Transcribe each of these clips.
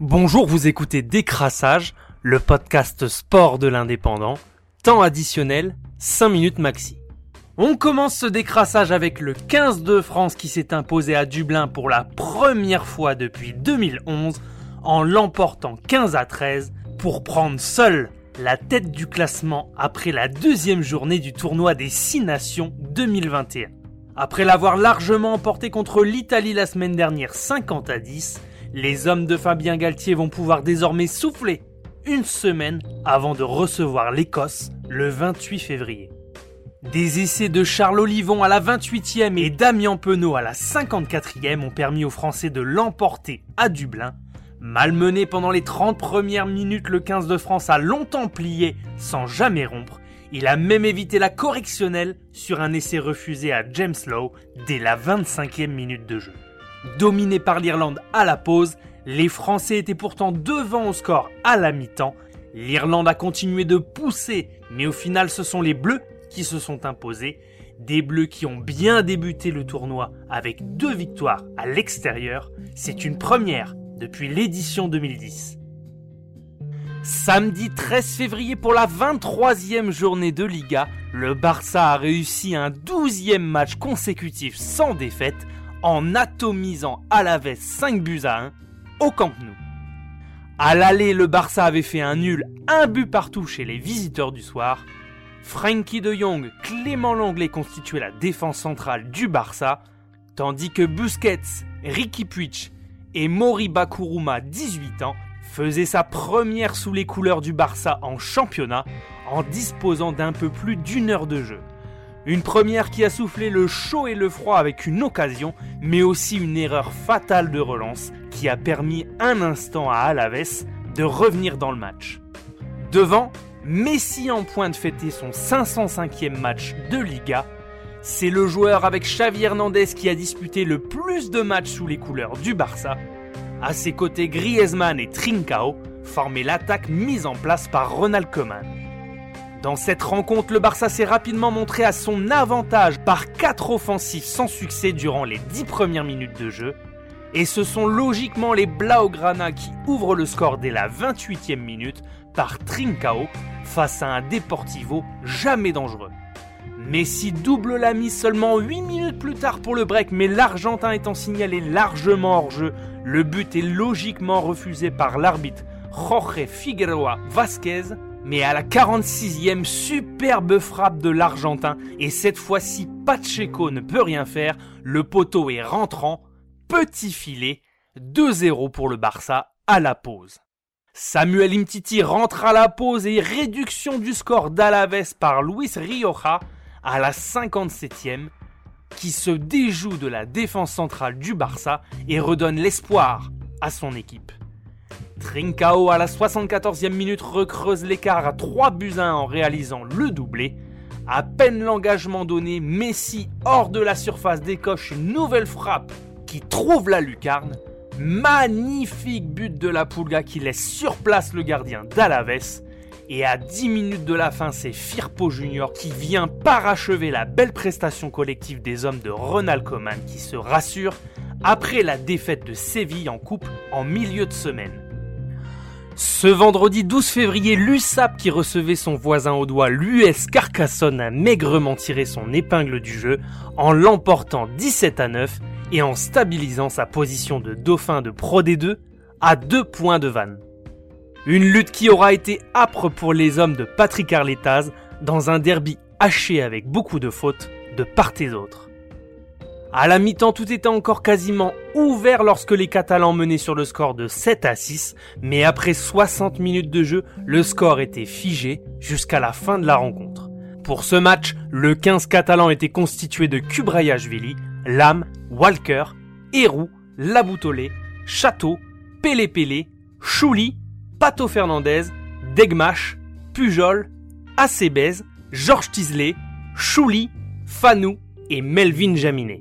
Bonjour, vous écoutez Décrassage, le podcast sport de l'indépendant. Temps additionnel, 5 minutes maxi. On commence ce décrassage avec le 15 de France qui s'est imposé à Dublin pour la première fois depuis 2011 en l'emportant 15 à 13 pour prendre seul la tête du classement après la deuxième journée du tournoi des 6 nations 2021. Après l'avoir largement emporté contre l'Italie la semaine dernière 50 à 10, les hommes de Fabien Galtier vont pouvoir désormais souffler une semaine avant de recevoir l'Écosse le 28 février. Des essais de Charles Olivon à la 28e et Damien Penaud à la 54e ont permis aux Français de l'emporter à Dublin. Malmené pendant les 30 premières minutes, le 15 de France a longtemps plié sans jamais rompre. Il a même évité la correctionnelle sur un essai refusé à James Lowe dès la 25e minute de jeu. Dominé par l'Irlande à la pause, les Français étaient pourtant devant au score à la mi-temps. L'Irlande a continué de pousser, mais au final ce sont les Bleus qui se sont imposés, des Bleus qui ont bien débuté le tournoi avec deux victoires à l'extérieur, c'est une première depuis l'édition 2010. Samedi 13 février pour la 23e journée de Liga, le Barça a réussi un 12e match consécutif sans défaite en atomisant à la veste 5 buts à 1 au Camp Nou. À l'aller, le Barça avait fait un nul, un but partout chez les visiteurs du soir, Frankie de Jong, Clément Langlais constituaient la défense centrale du Barça, tandis que Busquets, Ricky Puig et Mori Bakuruma, 18 ans, faisaient sa première sous les couleurs du Barça en championnat en disposant d'un peu plus d'une heure de jeu. Une première qui a soufflé le chaud et le froid avec une occasion, mais aussi une erreur fatale de relance qui a permis un instant à Alaves de revenir dans le match. Devant, Messi en point de fêter son 505e match de Liga. C'est le joueur avec Xavi Hernandez qui a disputé le plus de matchs sous les couleurs du Barça. À ses côtés, Griezmann et Trincao formaient l'attaque mise en place par Ronald Koeman. Dans cette rencontre, le Barça s'est rapidement montré à son avantage par 4 offensifs sans succès durant les 10 premières minutes de jeu. Et ce sont logiquement les Blaugrana qui ouvrent le score dès la 28e minute par Trincao face à un Deportivo jamais dangereux. Messi double la mise seulement 8 minutes plus tard pour le break, mais l'Argentin étant signalé largement hors jeu, le but est logiquement refusé par l'arbitre Jorge Figueroa Vasquez. Mais à la 46e, superbe frappe de l'Argentin, et cette fois-ci Pacheco ne peut rien faire, le poteau est rentrant, petit filet, 2-0 pour le Barça à la pause. Samuel Imtiti rentre à la pause et réduction du score d'Alaves par Luis Rioja à la 57e qui se déjoue de la défense centrale du Barça et redonne l'espoir à son équipe. Trincao à la 74e minute recreuse l'écart à 3 buts à 1 en réalisant le doublé. À peine l'engagement donné, Messi hors de la surface décoche une nouvelle frappe qui trouve la lucarne Magnifique but de la Pulga qui laisse sur place le gardien d'Alaves. Et à 10 minutes de la fin, c'est Firpo Junior qui vient parachever la belle prestation collective des hommes de Ronald Koeman qui se rassure après la défaite de Séville en coupe en milieu de semaine. Ce vendredi 12 février, l'USAP qui recevait son voisin au doigt, l'US Carcassonne, a maigrement tiré son épingle du jeu en l'emportant 17 à 9 et en stabilisant sa position de dauphin de Pro D2 à deux points de vanne. Une lutte qui aura été âpre pour les hommes de Patrick Arletaz dans un derby haché avec beaucoup de fautes de part et d'autre. À la mi-temps, tout était encore quasiment ouvert lorsque les Catalans menaient sur le score de 7 à 6, mais après 60 minutes de jeu, le score était figé jusqu'à la fin de la rencontre. Pour ce match, le 15 catalan était constitué de Kubrayashvili, Lam, Walker, Héroux, Laboutolé, Château, Pélé Pélé, Chouli, Pato Fernandez, Degmash, Pujol, Acebez, Georges Tisley, Chouli, Fanou et Melvin Jaminet.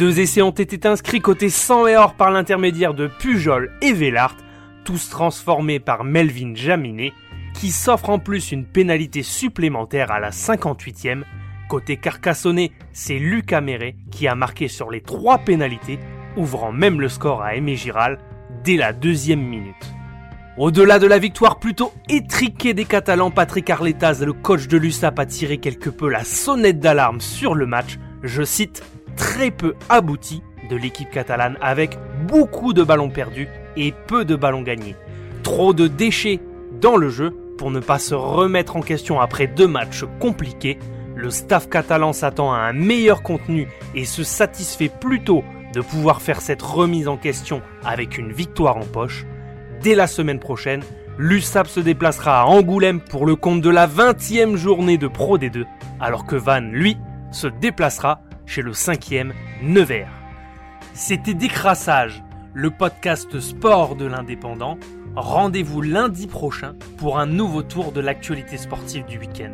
Deux essais ont été inscrits côté 100 et or par l'intermédiaire de Pujol et Vellart, tous transformés par Melvin Jaminet, qui s'offre en plus une pénalité supplémentaire à la 58e Côté Carcassonné, c'est Lucas Meret qui a marqué sur les trois pénalités, ouvrant même le score à Aimé Giral, dès la deuxième minute. Au-delà de la victoire plutôt étriquée des Catalans, Patrick Arletaz, le coach de l'USAP, a tiré quelque peu la sonnette d'alarme sur le match, je cite, très peu abouti de l'équipe catalane avec beaucoup de ballons perdus et peu de ballons gagnés. Trop de déchets dans le jeu pour ne pas se remettre en question après deux matchs compliqués. Le staff catalan s'attend à un meilleur contenu et se satisfait plutôt de pouvoir faire cette remise en question avec une victoire en poche dès la semaine prochaine, l'USAP se déplacera à Angoulême pour le compte de la 20e journée de Pro D2, alors que Van, lui, se déplacera chez le 5e Nevers. C'était Décrassage, le podcast sport de l'indépendant. Rendez-vous lundi prochain pour un nouveau tour de l'actualité sportive du week-end.